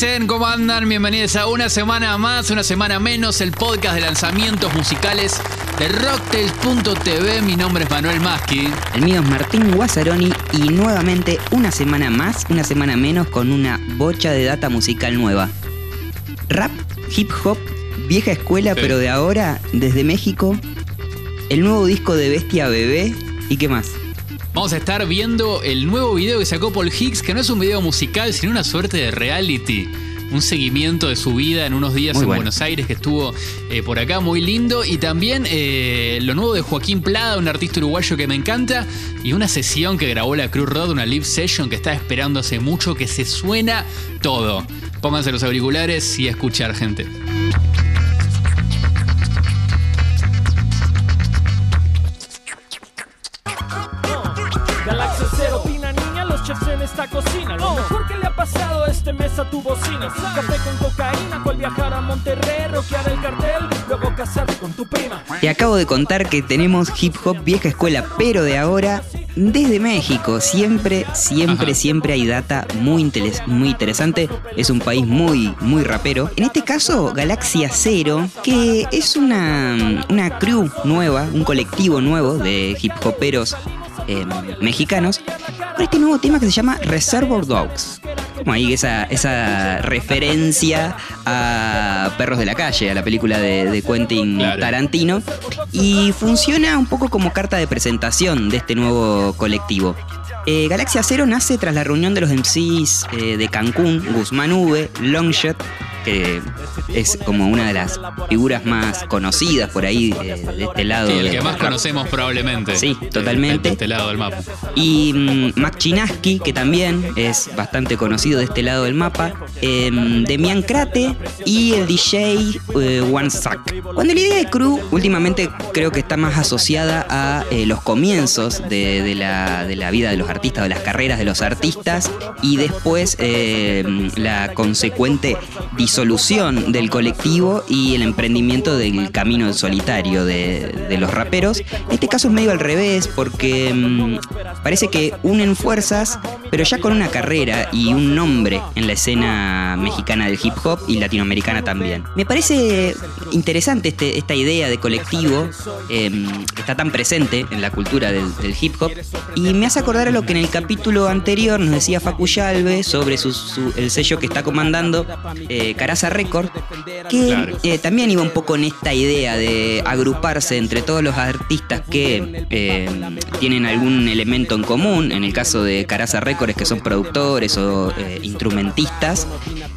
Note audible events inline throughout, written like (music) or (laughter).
tardes, ¿qué dicen? ¿Cómo andan? Bienvenidos a una semana más, una semana menos, el podcast de lanzamientos musicales de Rocktails.tv. Mi nombre es Manuel Maschi. El mío es Martín Guazzaroni y nuevamente una semana más, una semana menos con una bocha de data musical nueva. Rap, hip hop, vieja escuela, Sí. pero de ahora, desde México, el nuevo disco de Bestia Bebé y qué más. Vamos a estar viendo el nuevo video que sacó Paul Higgs, que no es un video musical, sino una suerte de reality. Un seguimiento de su vida en unos días Muy en bueno. Buenos Aires que estuvo eh, por acá, muy lindo. Y también eh, lo nuevo de Joaquín Plada, un artista uruguayo que me encanta. Y una sesión que grabó la Cruz Road, una live session que estaba esperando hace mucho, que se suena todo. Pónganse los auriculares y a escuchar, gente. Café con cocaína, cual viajar a Monterrey, rockear el cartel, luego casarte con tu prima. Te acabo de contar que tenemos hip hop vieja escuela, pero de ahora, desde México. Siempre, siempre, Ajá. siempre hay data muy, interes- muy interesante. Es un país muy, muy rapero. En este caso, Galaxia Cero, que es una, una crew nueva, un colectivo nuevo de hip hoperos eh, mexicanos, con este nuevo tema que se llama Reservoir Dogs. Como ahí esa, esa referencia a Perros de la Calle, a la película de, de Quentin Claro. Tarantino. Y funciona un poco como carta de presentación de este nuevo colectivo. Eh, Galaxia Cero nace tras la reunión de los MCs eh, de Cancún, Guzmán V, Longshot, que es como una de las figuras más conocidas por ahí eh, de este lado. Sí, el que más rap. conocemos probablemente. Sí, totalmente. De, este lado del mapa. Y Mac Chinaski, que también es bastante conocido de este lado del mapa. em, Demian Crate y el DJ eh, One Sack. Cuando la idea de crew últimamente creo que está más asociada a eh, los comienzos de, la, de la vida de los artistas, de las carreras de los artistas y después eh, la consecuente disolución del colectivo y el emprendimiento del camino en solitario de, de los raperos. Este caso es medio al revés porque mm, parece que unen fuerzas, pero ya con una carrera y un nombre en la escena mexicana del hip hop y latinoamericana también. Me parece interesante este- esta idea de colectivo eh, que está tan presente en la cultura del, del hip hop y me hace acordar a lo que en el capítulo anterior nos decía Facu Yalve sobre su- su- el sello que está comandando eh, Caraza Record, que Claro. eh, también iba un poco en esta idea de agruparse entre todos los artistas que eh, tienen algún elemento en común, en el caso de Caraza Records que son productores o eh, instrumentistas,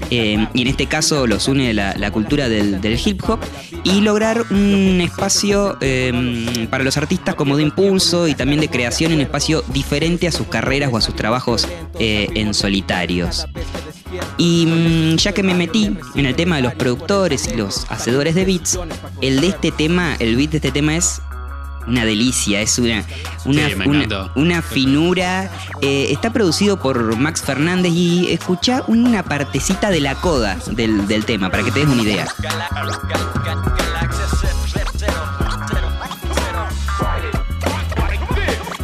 eh, y en este caso los une la, cultura del, hip hop, y lograr un espacio eh, para los artistas como de impulso y también de creación, un espacio diferente a sus carreras o a sus trabajos eh, en solitarios. Y mm, ya que me metí en el tema de los productores y los hacedores de beats, el de este tema, el beat de este tema es una delicia, es una, una, Sí, una, finura. Eh, está producido por Max Fernández y escucha una partecita de la coda del, del tema, para que te des una idea.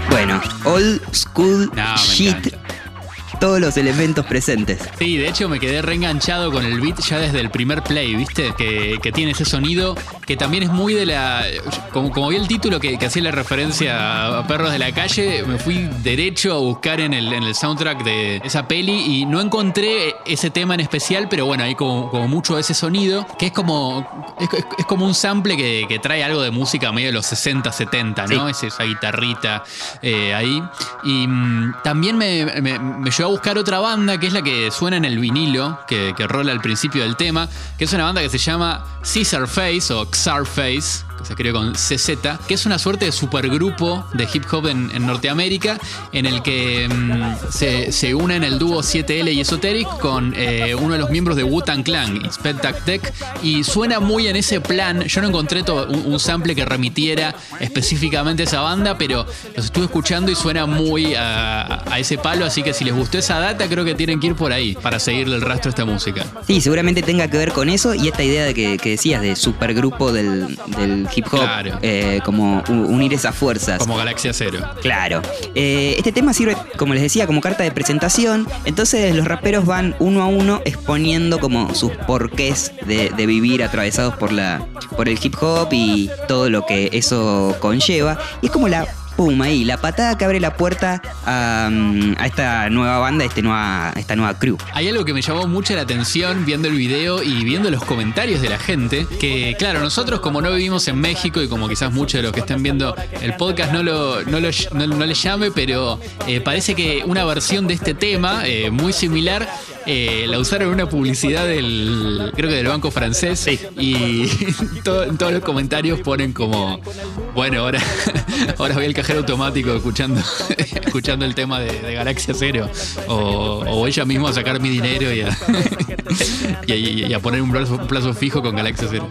Bueno, old school No, shit. Todos los elementos presentes. Sí, de hecho me quedé reenganchado con el beat ya desde el primer play, ¿viste? Que, que tiene ese sonido que también es muy de la. Como, como vi el título que, que hacía la referencia a Perros de la Calle, me fui derecho a buscar en el, en el soundtrack de esa peli y no encontré ese tema en especial, pero bueno, hay como, como mucho de ese sonido, que es como. Es, es- es como un sample que, que trae algo de música medio de los 60, 70, ¿no? Es esa guitarrita eh, ahí. Y mm, también me, me, me llevó a buscar otra banda, que es la que suena en el vinilo, que, que rola al principio del tema, que es una banda que se llama Caesar Face o Xar Face, que se escribe con CZ, que es una suerte de supergrupo de hip hop en, en Norteamérica, en el que mm, se, se unen el dúo 7L y Esoteric con eh, uno de los miembros de Wu-Tang Clan, Inspectac Tech, y suena muy en ese plan. Yo no encontré un, un sample que remitiera específicamente a esa banda, pero los estuve escuchando y suena muy a, a ese palo, así que si les gustó esa data, creo que tienen que ir por ahí para seguirle el rastro a esta música. Sí, seguramente tenga que ver con eso y esta idea de que, que decías de supergrupo del, del hip hop, Claro. eh, como unir esas fuerzas. Como Galaxia Cero. Claro. Eh, este tema sirve, como les decía, como carta de presentación. Entonces los raperos van uno a uno exponiendo como sus porqués de, de vivir atravesados por la por el hip hop y todo lo que eso conlleva. Y es como la pum ahí, la patada que abre la puerta a, mm, esta nueva banda, a este nueva, esta nueva crew. Hay algo que me llamó mucho la atención viendo el video y viendo los comentarios de la gente, que claro, nosotros como no vivimos en México y como quizás muchos de los que estén viendo el podcast no lo, no lo- no les llame, pero eh, parece que una versión de este tema eh, muy similar eh, la usaron en una publicidad del, creo que del banco francés y (laughs) todo- en todos los comentarios ponen como, bueno, ahora, (laughs) ahora voy al cajero automático escuchando, (laughs) escuchando el tema de, de Galaxia Cero o, o voy ella mismo a sacar mi dinero y a, y a- y a poner un plazo, un plazo fijo con Galaxia Cero.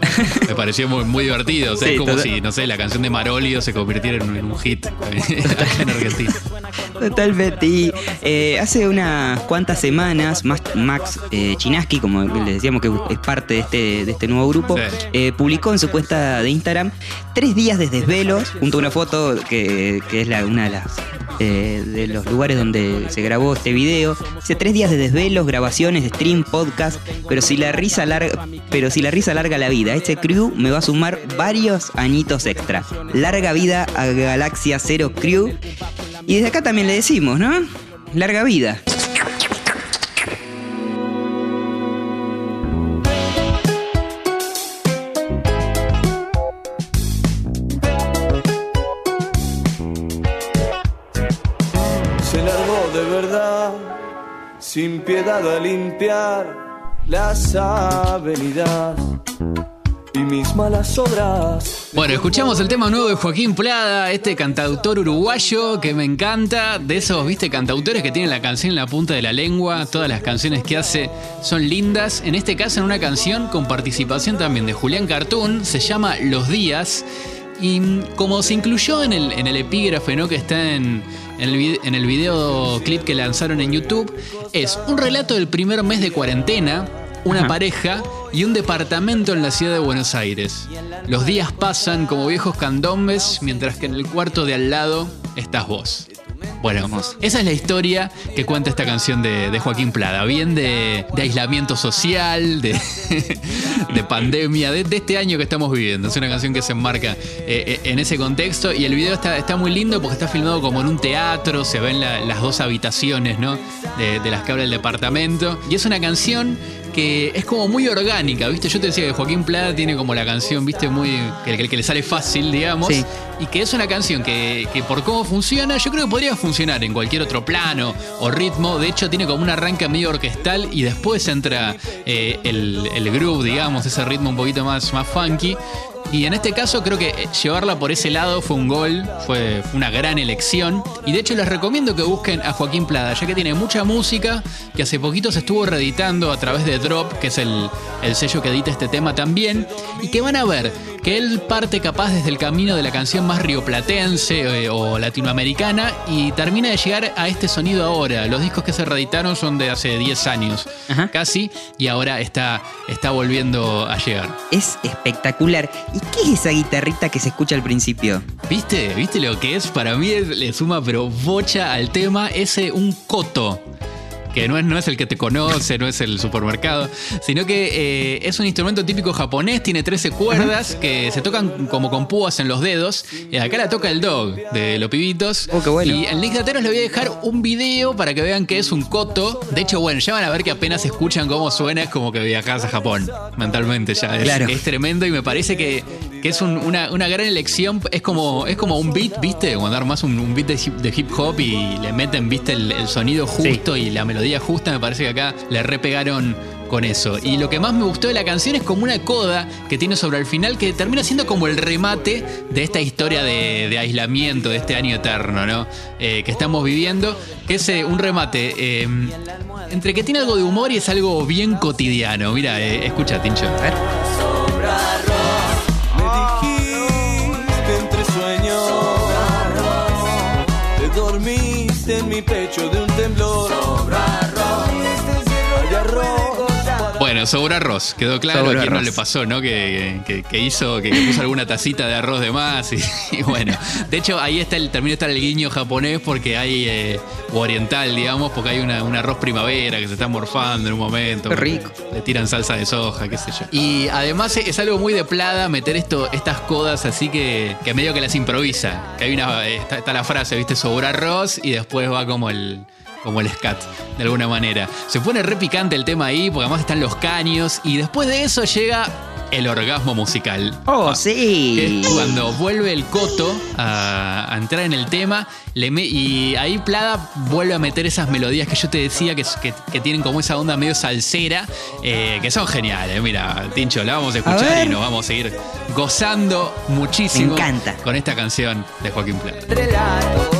Me pareció muy, muy divertido. O sea, Sí, es como total- si, no sé, la canción de Marolio se convirtiera en, un- en un hit en Argentina. Totalmente. Y eh, hace unas cuantas semanas, Max, Max eh, Chinaski, como les decíamos que es parte de este, de este nuevo grupo, Sí. eh, publicó en su cuenta de Instagram tres días de desvelos, junto a una foto que, que es la, una de las eh, de los lugares donde se grabó este video. Dice tres días de desvelos, grabaciones, stream, podcast, pero si la risa larga, pero si la risa larga la vida, este crew me va a sumar varios añitos extra. Larga vida a Galaxia Zero Crew. Y desde acá también le decimos, ¿no? Larga vida. Sin piedad a limpiar las avenidas y mis malas obras. Bueno, escuchamos el tema nuevo de Joaquín Plada, este cantautor uruguayo que me encanta, de esos, viste, cantautores que tienen la canción en la punta de la lengua, todas las canciones que hace son lindas, en este caso en una canción con participación también de Julián Cartoon, se llama Los Días, y mm, como se incluyó en el, en el epígrafe, ¿no? Que está en, en el, en el videoclip que lanzaron en YouTube, es un relato del primer mes de cuarentena, una Ajá. pareja y un departamento en la ciudad de Buenos Aires. Los días pasan como viejos candombes, mientras que en el cuarto de al lado estás vos. Bueno, Hermoso. esa es la historia que cuenta esta canción de, de Joaquín Plada. Bien de, de aislamiento social, de, (laughs) de pandemia, de, este año que estamos viviendo. Es una canción que se enmarca eh, eh, en ese contexto. Y el video está, está muy lindo porque está filmado como en un teatro, se ven la- las dos habitaciones ¿no? de, de las que habla el departamento. Y es una canción que es como muy orgánica, ¿viste? Yo te decía que Joaquín Plada tiene como la canción, ¿viste? Muy. que, que- que le sale fácil, digamos. Sí. Y que es una canción que, que por cómo funciona, yo creo que podría funcionar en cualquier otro plano o ritmo. De hecho, tiene como un arranque medio orquestal y después entra eh, el, el groove, digamos, ese ritmo un poquito más, más funky. Y en este caso creo que eh, llevarla por ese lado fue un gol, fue, una gran elección. Y de hecho les recomiendo que busquen a Joaquín Plada, ya que tiene mucha música que hace poquito se estuvo reeditando a través de Drop, que es el, el sello que edita este tema también. Y que van a ver que él parte capaz desde el camino de la canción más rioplatense eh, o latinoamericana y termina de llegar a este sonido ahora. Los discos que se reeditaron son de hace 10 años Ajá. casi y ahora está, está volviendo a llegar. Es espectacular. ¿Y qué es esa guitarrita que se escucha al principio? ¿Viste? ¿Viste lo que es? Para mí es- le suma pero bocha al tema ese un coto. Que no es, no es el que te conoce, no es el supermercado, sino que eh, es un instrumento típico japonés, tiene 13 cuerdas que se tocan como con púas en los dedos. Y acá la toca el dog de los pibitos. Oh, qué bueno. Y en Link de Ateros les voy a dejar un video para que vean que es un coto. De hecho, bueno, ya van a ver que apenas escuchan cómo suena, es como que viajas a Japón mentalmente ya. Es, Claro. es tremendo y me parece que, que es un- una, una gran elección. Es como, es como un beat, ¿viste? Cuando armas un, un beat de hip, de hip hop y le meten, ¿viste? El, el sonido justo y la melodía justa. Me parece que acá le repegaron con eso. Y lo que más me gustó de la canción es como una coda que tiene sobre el final que termina siendo como el remate de esta historia de, de aislamiento, de este año eterno, ¿no? Eh, que estamos viviendo, que es eh, un remate eh, entre que tiene algo de humor y es algo bien cotidiano. Mira, escucha, Tincho. A ver. Dormiste en mi pecho de un temblor. Bueno, arroz, quedó claro Sobró a quién no le pasó, ¿no? Que, que- que hizo, que, que puso alguna tacita de arroz de más y, (laughs) y bueno. De hecho, ahí está el, termina de estar el guiño japonés porque hay, eh, o oriental, digamos, porque hay una- un arroz primavera que se está morfando en un momento. Qué rico. Le tiran salsa de soja, qué sé yo. Y además es, algo muy de plada meter esto, estas codas así que, que medio que las improvisa. Que hay una, está, está la frase, viste, sobra arroz y después va como el como el scat, de alguna manera. Se pone re picante el tema ahí, porque además están los caños, y después de eso llega el orgasmo musical. Oh, Que sí. es cuando vuelve el coto a, a entrar en el tema le me- y ahí Plada vuelve a meter esas melodías que yo te decía que, que- que tienen como esa onda medio salsera, eh, que son geniales. Mira, Tincho, la vamos a escuchar y nos vamos a seguir gozando muchísimo Me encanta. con esta canción de Joaquín Plada. Relato.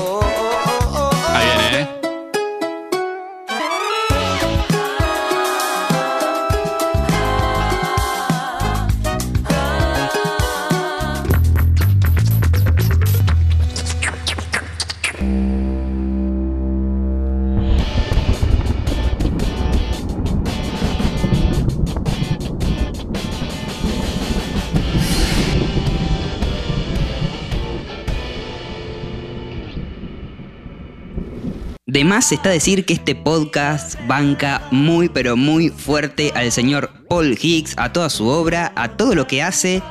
De más está decir que este podcast banca muy pero muy fuerte al señor Paul Higgs, a toda su obra, a todo lo que hace.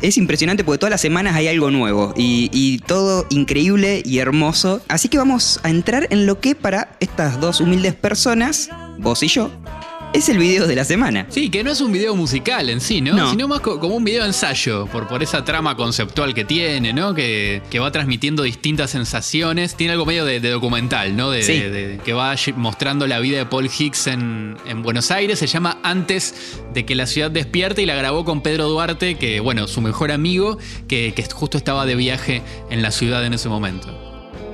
Es impresionante porque todas las semanas hay algo nuevo y, y todo increíble y hermoso. Así que vamos a entrar en lo que para estas dos humildes personas, vos y yo, es el video de la semana. Sí, que no es un video musical en sí, ¿no? No. Sino más co- como un video ensayo, por, por esa trama conceptual que tiene, ¿no? Que, que va transmitiendo distintas sensaciones. Tiene algo medio de, de documental, ¿no? De, Sí. de- que va mostrando la vida de Paul Hicks en, en Buenos Aires. Se llama Antes de que la ciudad despierte y la grabó con Pedro Duarte, que, bueno, su mejor amigo, que, que justo estaba de viaje en la ciudad en ese momento.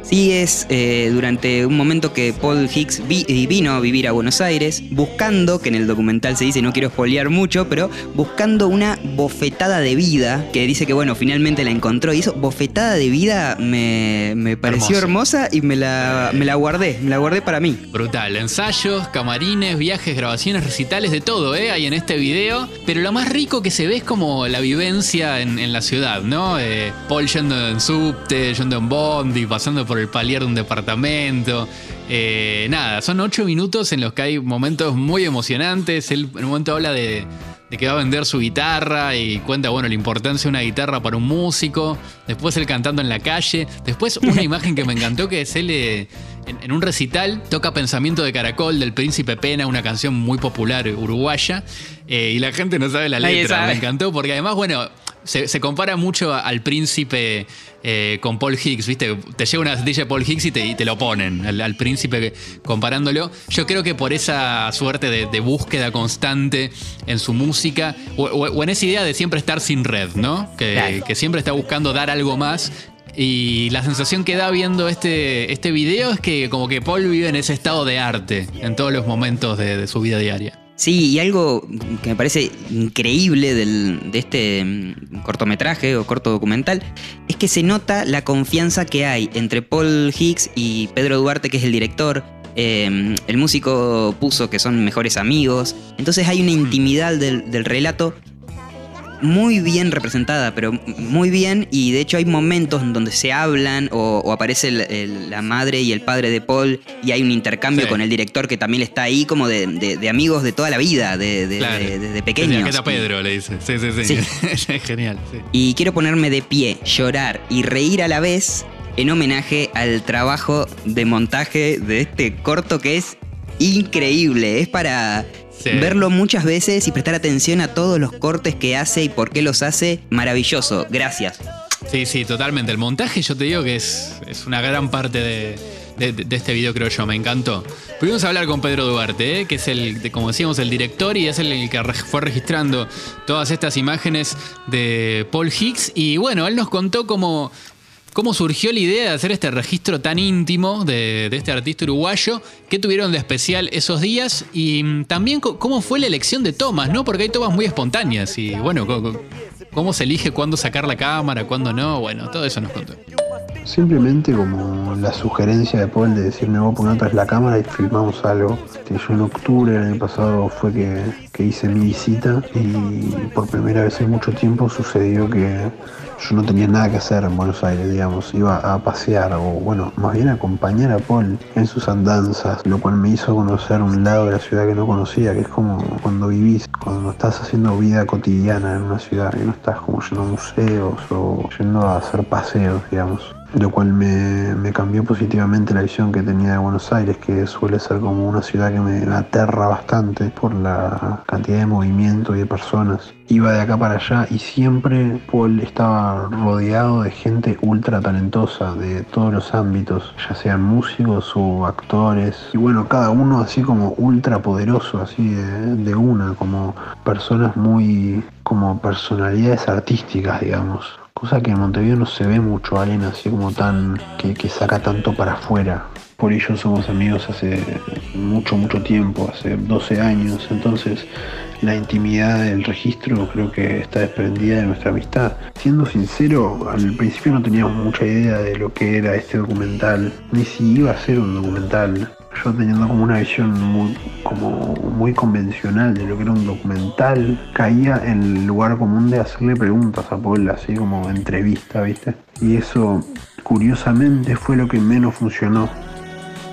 Sí, es eh, durante un momento que Paul Hicks vi- eh, vino a vivir a Buenos Aires buscando, que en el documental se dice, no quiero spoilear mucho, pero buscando una bofetada de vida, que dice que bueno, finalmente la encontró. Y eso, bofetada de vida, me, me pareció hermosa y me la, me la guardé, me la guardé para mí. Brutal, ensayos, camarines, viajes, grabaciones, recitales, de todo, ¿eh? Hay en este video. Pero lo más rico que se ve es como la vivencia en, en la ciudad, ¿no? Eh, Paul yendo en subte, yendo en bondi, pasando por el palier de un departamento. Eh, nada, son ocho minutos en los que hay momentos muy emocionantes. Él en un momento habla de, de que va a vender su guitarra y cuenta, bueno, la importancia de una guitarra para un músico. Después él cantando en la calle. Después una (laughs) imagen que me encantó que es él eh, en, en un recital toca Pensamiento de Caracol del Príncipe Pena, una canción muy popular uruguaya. eh, y la gente no sabe la letra. sabe. Me encantó porque además, bueno, se, se compara mucho a- al príncipe eh, con Paul Hicks, ¿viste? Te llega una de Paul Hicks y te, y te lo ponen, al, al príncipe comparándolo. Yo creo que por esa suerte de, de búsqueda constante en su música, o, o- o en esa idea de siempre estar sin red, ¿no? Que, Claro. que siempre está buscando dar algo más. Y la sensación que da viendo este, este video es que como que Paul vive en ese estado de arte en todos los momentos de- de su vida diaria. Sí, y algo que me parece increíble del- de este mm, cortometraje o corto documental es que se nota la confianza que hay entre Paul Hicks y Pedro Duarte, que es el director. Eh, el músico puso que son mejores amigos. Entonces hay una intimidad del, del relato muy bien representada, pero muy bien. Y de hecho hay momentos en donde se hablan o, o aparece el- el- la madre y el padre de Paul y hay un intercambio Sí. con el director que también está ahí como de, de- de amigos de toda la vida, de, de- Claro. de- desde Desde pequeños. Aqueta Pedro le dice. Sí, sí, sí. (laughs) Genial. sí. Y quiero ponerme de pie, llorar y reír a la vez en homenaje al trabajo de montaje de este corto que es increíble. Es para Sí. verlo muchas veces y prestar atención a todos los cortes que hace y por qué los hace. Maravilloso. Gracias. Sí, sí, totalmente. El montaje, yo te digo que es, es una gran parte de, de- de este video, creo yo. Me encantó. Pudimos hablar con Pedro Duarte, ¿eh? que es el, como decíamos, el director y es el, el que fue registrando todas estas imágenes de Paul Hicks. Y bueno, él nos contó cómo, cómo surgió la idea de hacer este registro tan íntimo de, este artista uruguayo. ¿Qué tuvieron de especial esos días? Y mm, también cómo fue la elección de tomas, ¿no? Porque hay tomas muy espontáneas y bueno, cómo se elige cuándo sacar la cámara, cuándo no. Bueno, todo eso nos contó. Simplemente como la sugerencia de Paul de decirme vos poner atrás la cámara y filmamos algo. Yo en octubre del año pasado fue que, que hice mi visita y por primera vez en mucho tiempo sucedió que yo no tenía nada que hacer en Buenos Aires, digamos, iba a pasear o bueno, más bien acompañar a Paul en sus andanzas, lo cual me hizo conocer un lado de la ciudad que no conocía, que es como cuando vivís, cuando estás haciendo vida cotidiana en una ciudad, que no estás como yendo a museos o yendo a hacer paseos, digamos lo cual me, cambió positivamente la visión que tenía de Buenos Aires, que suele ser como una ciudad que me aterra bastante por la cantidad de movimiento y de personas. Iba de acá para allá y siempre Paul estaba rodeado de gente ultra talentosa de todos los ámbitos, ya sean músicos o actores. Y bueno, cada uno así como ultra poderoso, así de, de una, como personas muy como personalidades artísticas, digamos cosa que en Montevideo no se ve mucho, alguien así como tan, que, que saca tanto para afuera. Por ello somos amigos hace mucho, mucho tiempo, hace 12 años, entonces la intimidad del registro creo que está desprendida de nuestra amistad. Siendo sincero, al principio no teníamos mucha idea de lo que era este documental, ni si iba a ser un documental yo teniendo como una visión muy, como muy convencional de lo que era un documental, caía en el lugar común de hacerle preguntas a Paul, así como entrevista, ¿viste? Y eso, curiosamente, fue lo que menos funcionó.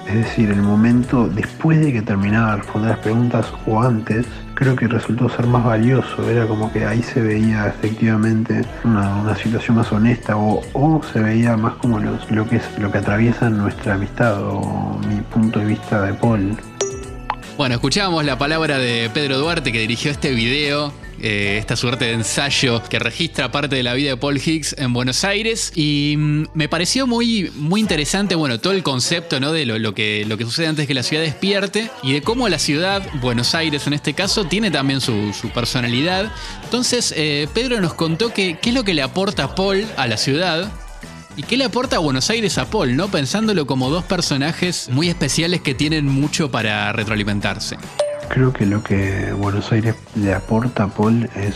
Es decir, el momento después de que terminaba de responder las preguntas o antes, creo que resultó ser más valioso. Era como que ahí se veía efectivamente una, situación más honesta o, o, se veía más como lo, que es, lo que atraviesa nuestra amistad o mi punto de vista de Paul. Bueno, escuchábamos la palabra de Pedro Duarte que dirigió este video eh, esta suerte de ensayo que registra parte de la vida de Paul Higgs en Buenos Aires. Y mm, me pareció muy, muy interesante, bueno, todo el concepto ¿no? de lo, que, lo que sucede antes que la ciudad despierte y de cómo la ciudad, Buenos Aires en este caso, tiene también su, personalidad. Entonces, eh, Pedro nos contó que, qué es lo que le aporta Paul a la ciudad. ¿Y qué le aporta a Buenos Aires a Paul, no? Pensándolo como dos personajes muy especiales que tienen mucho para retroalimentarse. Creo que lo que Buenos Aires le aporta a Paul es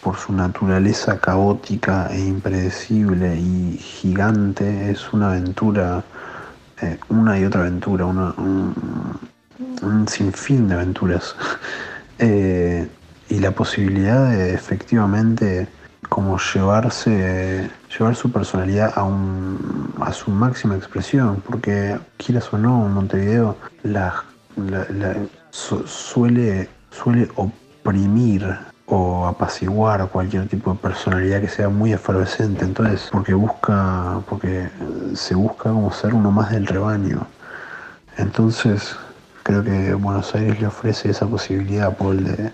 por su naturaleza caótica e impredecible y gigante, es una aventura, eh, una y otra aventura, un, sinfín de aventuras. (laughs) Eh, y la posibilidad de efectivamente como llevarse, llevar su personalidad a, un, a su máxima expresión, porque quieras o no, Montevideo suele, suele oprimir o apaciguar cualquier tipo de personalidad que sea muy efervescente. Entonces, porque busca, porque se busca como ser uno más del rebaño. Entonces, creo que Buenos Aires le ofrece esa posibilidad a Paul de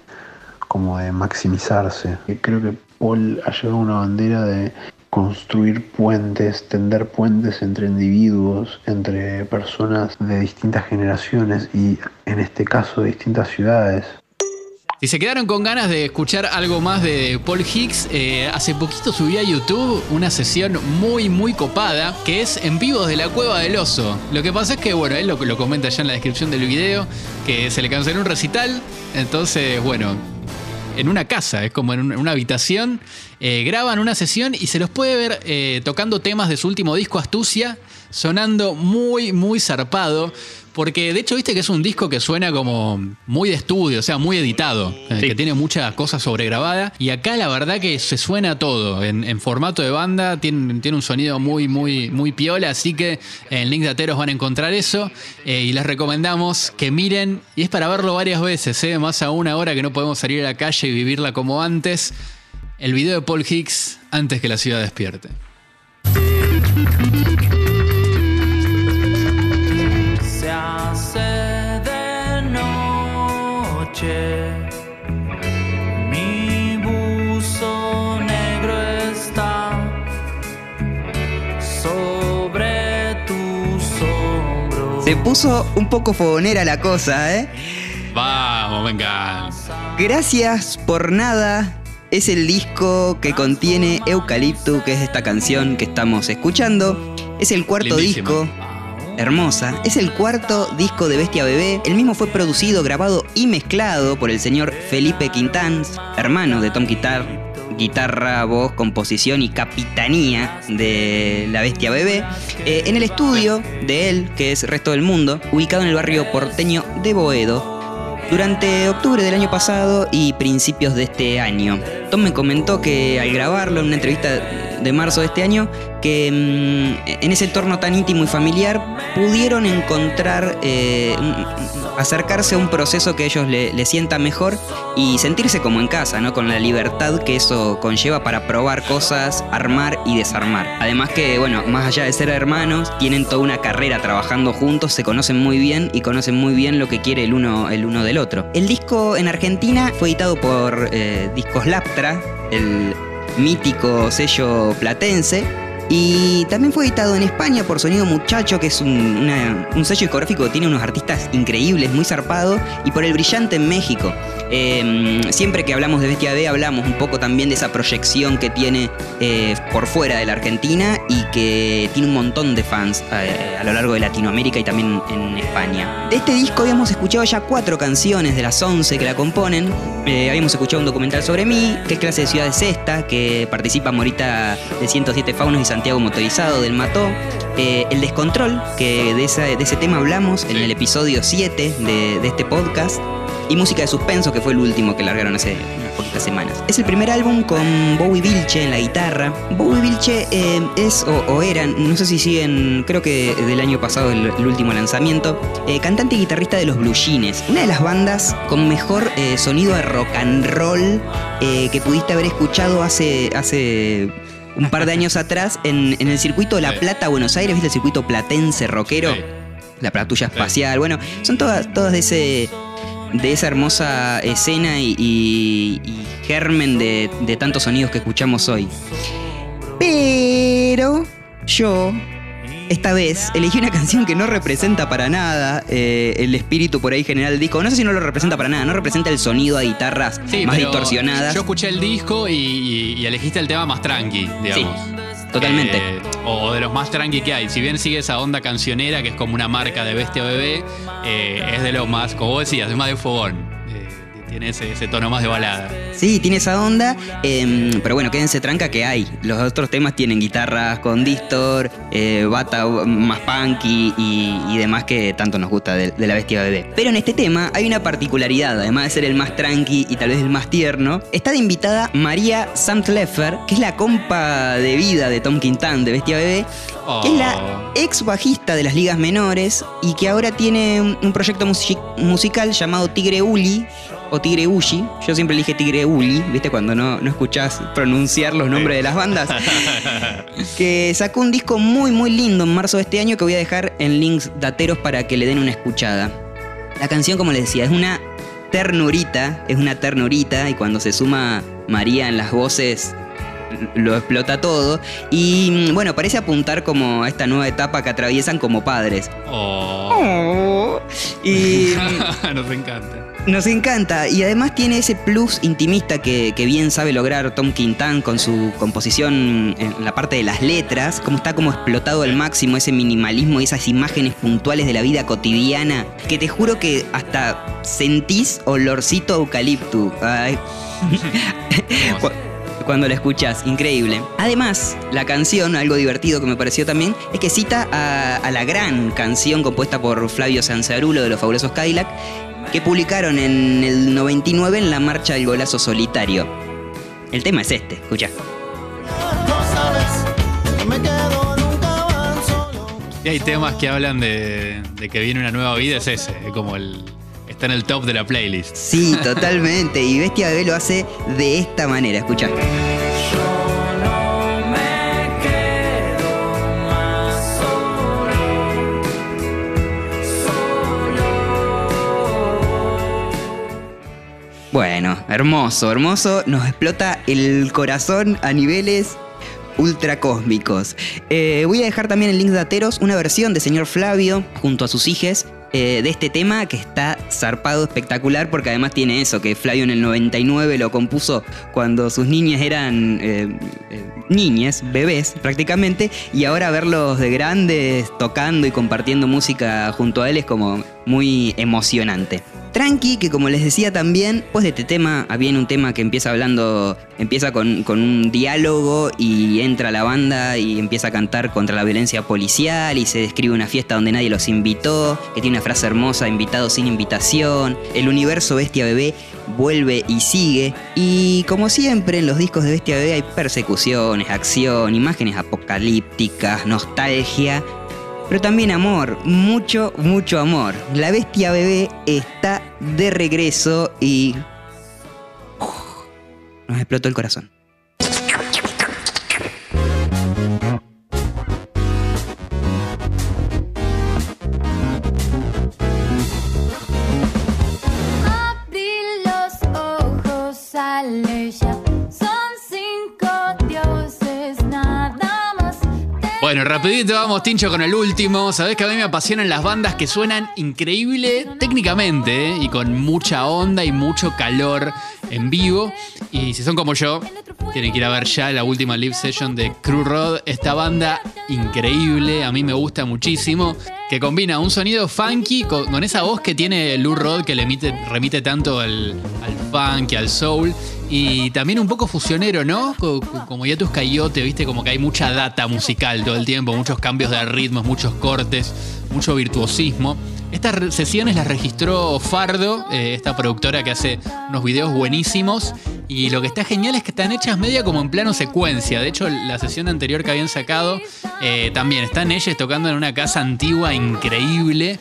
como de maximizarse. Creo que Paul ha llevado una bandera de construir puentes, tender puentes entre individuos, entre personas de distintas generaciones y en este caso de distintas ciudades. Si se quedaron con ganas de escuchar algo más de Paul Hicks, eh, hace poquito subí a YouTube una sesión muy, muy copada que es en vivo de la Cueva del Oso. Lo que pasa es que, bueno, él lo, lo comenta ya en la descripción del video, que se le canceló un recital. Entonces, bueno, en una casa, es como en una habitación. Eh, graban una sesión y se los puede ver eh, tocando temas de su último disco, Astucia, sonando muy, muy zarpado. Porque de hecho, viste que es un disco que suena como muy de estudio, o sea, muy editado, eh, que tiene muchas cosas sobregrabadas. Y acá la verdad que se suena todo. En, formato de banda, tiene, tiene, un sonido muy, muy, muy piola. Así que en Link de Ateros van a encontrar eso. Eh, y les recomendamos que miren. Y es para verlo varias veces, ¿eh? más aún ahora que no podemos salir a la calle y vivirla como antes. El video de Paul Hicks antes que la ciudad despierte. Se puso un poco fogonera la cosa, ¿eh? Vamos, venga. Gracias por nada. Es el disco que contiene Eucalipto, que es esta canción que estamos escuchando. Es el cuarto disco hermosa. Es el cuarto disco de Bestia Bebé. El mismo fue producido, grabado y mezclado por el señor Felipe Quintans, hermano de Tom Guitar, guitarra, voz, composición y capitanía de La Bestia Bebé, eh, en el estudio de él, que es Resto del Mundo, ubicado en el barrio porteño de Boedo, durante octubre del año pasado y principios de este año. Tom me comentó que al grabarlo en una entrevista de marzo de este año, que mm, en ese entorno tan íntimo y familiar pudieron encontrar, eh, acercarse a un proceso que ellos le, le sienta mejor y sentirse como en casa, ¿no? Con la libertad que eso conlleva para probar cosas, armar y desarmar. Además que, bueno, más allá de ser hermanos, tienen toda una carrera trabajando juntos, se conocen muy bien y conocen muy bien lo que quiere el uno, el uno del otro. El disco en Argentina fue editado por eh, Discos Laptra, el mítico sello platense. Y también fue editado en España por Sonido Muchacho, que es un, una- un sello discográfico que tiene unos artistas increíbles, muy zarpado, y por El Brillante en México. Eh, siempre que hablamos de Bestia B hablamos un poco también de esa proyección que tiene eh, por fuera de la Argentina y que tiene un montón de fans eh, a lo largo de Latinoamérica y también en España. De este disco habíamos escuchado ya cuatro canciones de las 11 que la componen. Eh, habíamos escuchado un documental sobre mí, qué clase de ciudad es esta, que participa Morita de 107 Faunos y Santiago Motorizado del Mató. Eh, el Descontrol, que de, esa- de ese tema hablamos en el episodio 7 de, de este podcast. Y música de suspenso, que fue el último que largaron hace unas poquitas semanas. Es el primer álbum con Bowie Vilche en la guitarra. Bowie Vilche eh, es o, o era, no sé si siguen, creo que del año pasado el, el último lanzamiento, eh, cantante y guitarrista de los Blue Jeans. Una de las bandas con mejor sonido de rock and roll que pudiste haber escuchado hace, hace un par de años (laughs) atrás en, en el circuito La Sí. Plata, Buenos Aires, ¿viste el circuito platense rockero? Sí. La Platulla Espacial, bueno, son todas, todas de ese de esa hermosa escena y, y- y germen de, de tantos sonidos que escuchamos hoy. Pero yo, esta vez, elegí una canción que no representa para nada eh, el espíritu por ahí general del disco. No sé si no lo representa para nada, no representa el sonido a guitarras Sí, más pero distorsionadas. Yo escuché el disco y, y- y elegiste el tema más tranqui, digamos. totalmente. Eh, o de los más tranqui que hay. Si bien sigue esa onda cancionera, que es como una marca de Bestia Bebé, eh, es de lo más, como vos decías, es más de fogón. Tiene ese, ese tono más de balada. Sí, tiene esa onda, em, pero bueno, quédense tranca que hay. Los otros temas tienen guitarras con distor, eh, bata más punky y, y demás que tanto nos gusta de, de la bestia bebé. Pero en este tema hay una particularidad, además de ser el más tranqui y tal vez el más tierno. Está de invitada María Samtleffer, que es la compa de vida de Tom Quintan de Bestia Bebé, que es la Oh. ex bajista de las ligas menores y que ahora tiene un, proyecto musi- musical llamado Tigre Uli o Tigre Ushi. Yo siempre elige Tigre Uli, ¿viste? Cuando no, no escuchás pronunciar los nombres de las bandas. (laughs) que sacó un disco muy, muy lindo en marzo de este año que voy a dejar en links dateros para que le den una escuchada. La canción, como les decía, es una ternurita, es una ternurita y cuando se suma María en las voces lo explota todo y mm, bueno, parece apuntar como a esta nueva etapa que atraviesan como padres. Oh. Y (laughs) Nos encanta. Nos encanta y además tiene ese plus intimista que, que bien sabe lograr Tom Quintan con su composición en la parte de las letras, como está como explotado al máximo ese minimalismo y esas imágenes puntuales de la vida cotidiana, que te juro que hasta sentís olorcito a eucalipto. Ay. (laughs) Cuando la escuchas, increíble. Además, la canción, algo divertido que me pareció también, es que cita a, a la gran canción compuesta por Flavio Sanzarulo de los fabulosos Cadillac, que publicaron en el 99 en la marcha del golazo solitario. El tema es este, escucha. Y hay temas que hablan de, de que viene una nueva vida, es ese. Es como el. Está en el top de la playlist. Sí, totalmente. Y Bestia Bebé lo hace de esta manera, escucha. Bueno, hermoso, hermoso. Nos explota el corazón a niveles ultra cósmicos. Eh, voy a dejar también en links dateros una versión de señor Flavio junto a sus hijes. eh, de este tema que está zarpado espectacular porque además tiene eso, que Flavio en el 99 lo compuso cuando sus niñas eran eh, eh, niñas, bebés prácticamente, y ahora verlos de grandes tocando y compartiendo música junto a él es como muy emocionante. Tranqui, que como les decía también, pues de este tema, viene un tema que empieza hablando, empieza con, con un diálogo y entra la banda y empieza a cantar contra la violencia policial y se describe una fiesta donde nadie los invitó, que tiene una frase hermosa, invitado sin invitación, el universo Bestia Bebé vuelve y sigue. Y como siempre en los discos de Bestia Bebé hay persecuciones, acción, imágenes apocalípticas, nostalgia, pero también amor, mucho, mucho amor. La Bestia Bebé está de regreso y... Nos explotó el corazón. Rapidito vamos, Tincho, con el último. Sabés que a mí me apasionan las bandas que suenan increíble técnicamente ¿eh? y con mucha onda y mucho calor en vivo. Y si son como yo, tienen que ir a ver ya la última live session de Crew Road. Esta banda increíble, a mí me gusta muchísimo. Que combina un sonido funky con, esa voz que tiene Lou Rod que le emite- remite tanto al, al funk y al soul. Y también un poco fusionero, ¿no? Co- co- Como Yatus Coyote, viste, como que hay mucha data musical todo el tiempo, muchos cambios de ritmos, muchos cortes, mucho virtuosismo. Estas sesiones las registró Fardo, eh, esta productora que hace unos videos buenísimos. Y lo que está genial es que están hechas media como en plano secuencia. De hecho, la sesión anterior que habían sacado eh, también están ellas tocando en una casa antigua increíble.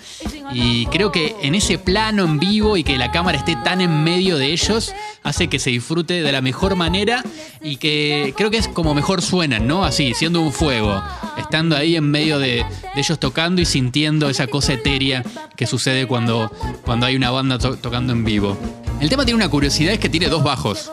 Y creo que en ese plano en vivo y que la cámara esté tan en medio de ellos hace que se disfrute de la mejor manera y que creo que es como mejor suenan, ¿no? Así, siendo un fuego, estando ahí en medio de, de ellos tocando y sintiendo esa cosa etérea que sucede cuando, cuando hay una banda to- tocando en vivo. El tema tiene una curiosidad, es que tiene dos bajos.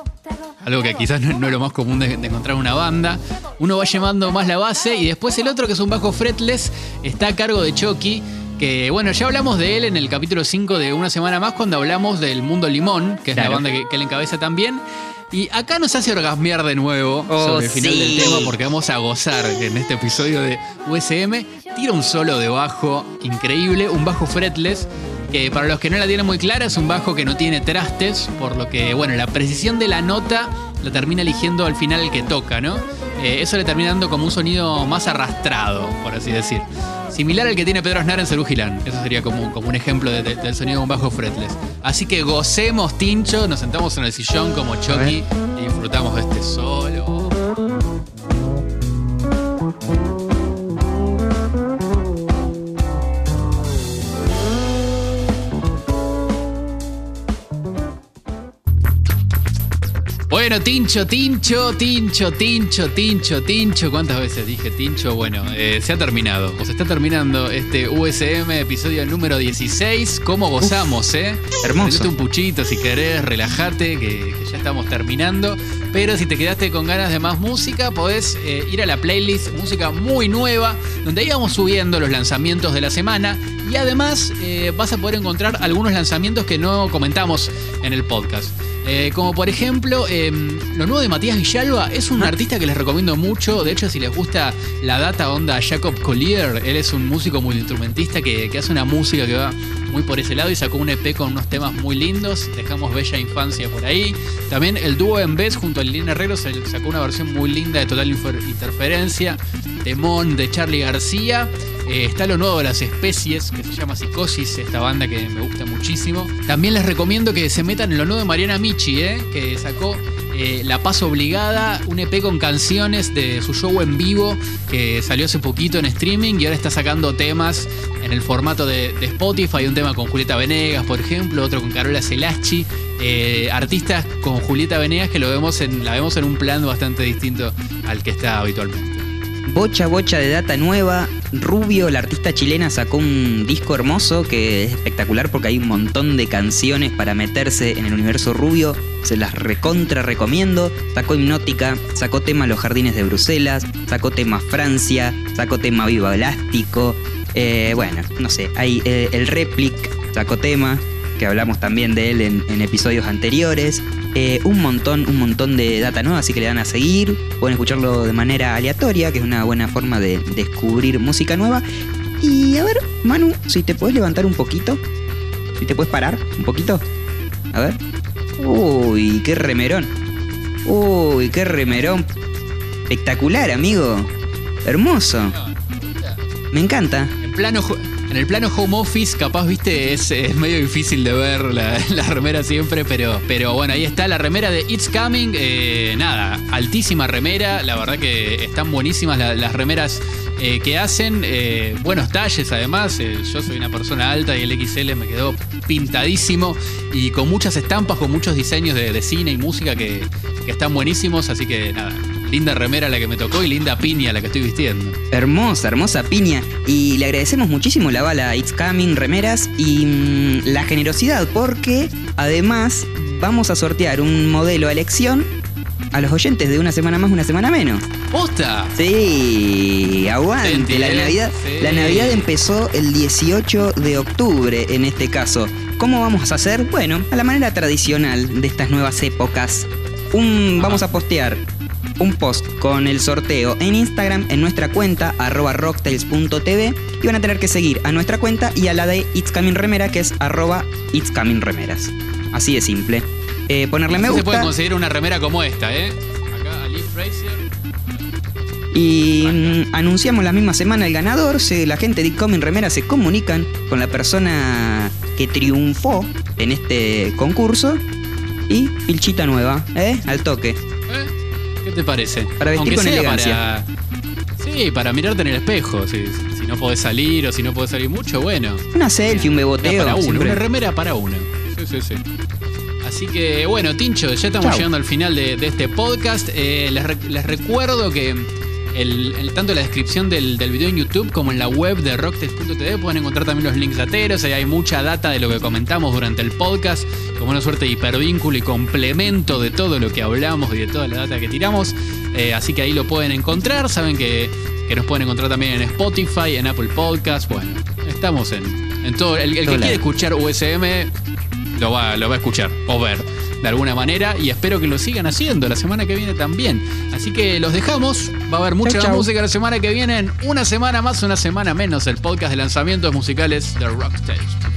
Algo que quizás no, no es lo más común de, de encontrar en una banda. Uno va llevando más la base y después el otro, que es un bajo fretless, está a cargo de Chucky. Que bueno, ya hablamos de él en el capítulo 5 de una semana más cuando hablamos del Mundo Limón, que es la banda que, que él encabeza también. Y acá nos hace orgasmear de nuevo Oh, sobre el final sí. del tema porque vamos a gozar en este episodio de USM. Tira un solo de bajo increíble, un bajo fretless que para los que no la tienen muy clara es un bajo que no tiene trastes, por lo que, bueno, la precisión de la nota la termina eligiendo al final el que toca, ¿no? Eh, eso le termina dando como un sonido más arrastrado, por así decir. Similar al que tiene Pedro Aznar en Cerú Gilán. Eso sería como, como un ejemplo de- de- del sonido de un bajo fretless. Así que gocemos, Tincho, nos sentamos en el sillón como Chucky y disfrutamos de este solo. Bueno, Tincho, Tincho, Tincho, Tincho, Tincho, Tincho. ¿Cuántas veces dije Tincho? Bueno, eh, se ha terminado. O se está terminando este USM episodio número 16. ¿Cómo gozamos, eh? hermoso. Prendete un puchito si querés, relájate, que, que ya estamos terminando. Pero si te quedaste con ganas de más música, podés eh, ir a la playlist Música Muy Nueva, donde ahí vamos subiendo los lanzamientos de la semana. Y además eh, vas a poder encontrar algunos lanzamientos que no comentamos en el podcast. Eh, como por ejemplo, eh, lo nuevo de Matías Villalba es un artista que les recomiendo mucho. De hecho, si les gusta la data onda Jacob Collier, él es un músico multiinstrumentista que, que hace una música que va muy por ese lado y sacó un EP con unos temas muy lindos. Dejamos Bella Infancia por ahí. También el dúo en vez junto a Liliana Herrero sacó una versión muy linda de Total Interferencia. Temón de Charlie García. Eh, está lo nuevo de las especies, que se llama Psicosis, esta banda que me gusta muchísimo. También les recomiendo que se metan en lo nuevo de Mariana Michi, eh, que sacó eh, La Paz Obligada, un EP con canciones de su show en vivo, que salió hace poquito en streaming y ahora está sacando temas en el formato de, de Spotify, un tema con Julieta Venegas, por ejemplo, otro con Carola Celachi. eh, artistas con Julieta Venegas que lo vemos en, la vemos en un plan bastante distinto al que está habitualmente. Bocha, bocha de data nueva. Rubio, la artista chilena, sacó un disco hermoso que es espectacular porque hay un montón de canciones para meterse en el universo Rubio. Se las recontra recomiendo. Sacó Hipnótica, sacó tema Los Jardines de Bruselas, sacó tema Francia, sacó tema Viva Elástico. Eh, bueno, no sé, hay eh, el Replic, sacó tema, que hablamos también de él en, en episodios anteriores. Eh, un montón, un montón de data nueva, así que le dan a seguir. Pueden escucharlo de manera aleatoria, que es una buena forma de descubrir música nueva. Y a ver, Manu, si te podés levantar un poquito. Si te puedes parar un poquito. A ver. Uy, qué remerón. Uy, qué remerón. Espectacular, amigo. Hermoso. Me encanta. En plano, en el plano home office, capaz, viste, es, medio difícil de ver la, (laughs) la remera siempre, pero, pero bueno, ahí está la remera de It's Coming. eh, nada, altísima remera. La verdad que están buenísimas la- las remeras eh, que hacen. eh, buenos talles, además. yo soy una persona alta y el XL me quedó pintadísimo y con muchas estampas, con muchos diseños de, cine y música que están buenísimos. Así que nada, linda remera la que me tocó y linda piña la que estoy vistiendo. Hermosa, hermosa piña. Y le agradecemos muchísimo la bala It's Coming Remeras y mm, la generosidad porque además vamos a sortear un modelo a elección a los oyentes de una semana más, una semana menos. ¡Posta! Sí, aguante. La ¿eh? Navidad, Sí. la Navidad empezó el 18 de octubre en este caso. ¿Cómo vamos a hacer? Bueno, a la manera tradicional de estas nuevas épocas. Un, vamos a postear un post con el sorteo en Instagram en nuestra cuenta arroba rocktails.tv y van a tener que seguir a nuestra cuenta y a la de It's Coming Remera que es arroba It's Coming Remeras. Así de simple. Eh, ponerle me Así se puede gusta conseguir una remera como esta, ¿eh? Acá, Ali Fraser. y mm, anunciamos la misma semana el ganador. Se, la gente de It's Coming Remera se comunican con la persona que triunfó en este concurso y pilchita nueva, ¿eh? Al toque. ¿Qué te parece? Para vestir Aunque con sea elegancia. Para... Sí, para mirarte en el espejo. Si, si no podés salir o si no podés salir mucho, bueno. Una selfie, un Una beboteo. para uno, siempre. una remera para uno. Sí, sí, sí. Así que, bueno, Tincho, ya estamos Chau. llegando al final de, de este podcast. Eh, les recuerdo que el, el- tanto en la descripción del, del video en YouTube como en la web de rocktest.tv pueden encontrar también los links lateros. Ahí hay mucha data de lo que comentamos durante el podcast, como una suerte de hipervínculo y complemento de todo lo que hablamos y de toda la data que tiramos. Eh, así que ahí lo pueden encontrar. Saben que, que nos pueden encontrar también en Spotify, en Apple Podcast. Bueno, estamos en, en todo. El, el que quiere escuchar USM lo va, lo va a escuchar o ver de alguna manera y espero que lo sigan haciendo la semana que viene también. Así que los dejamos, va a haber mucha Chau, música la semana que viene, en una semana más, una semana menos, el podcast de lanzamientos musicales de Rockstage.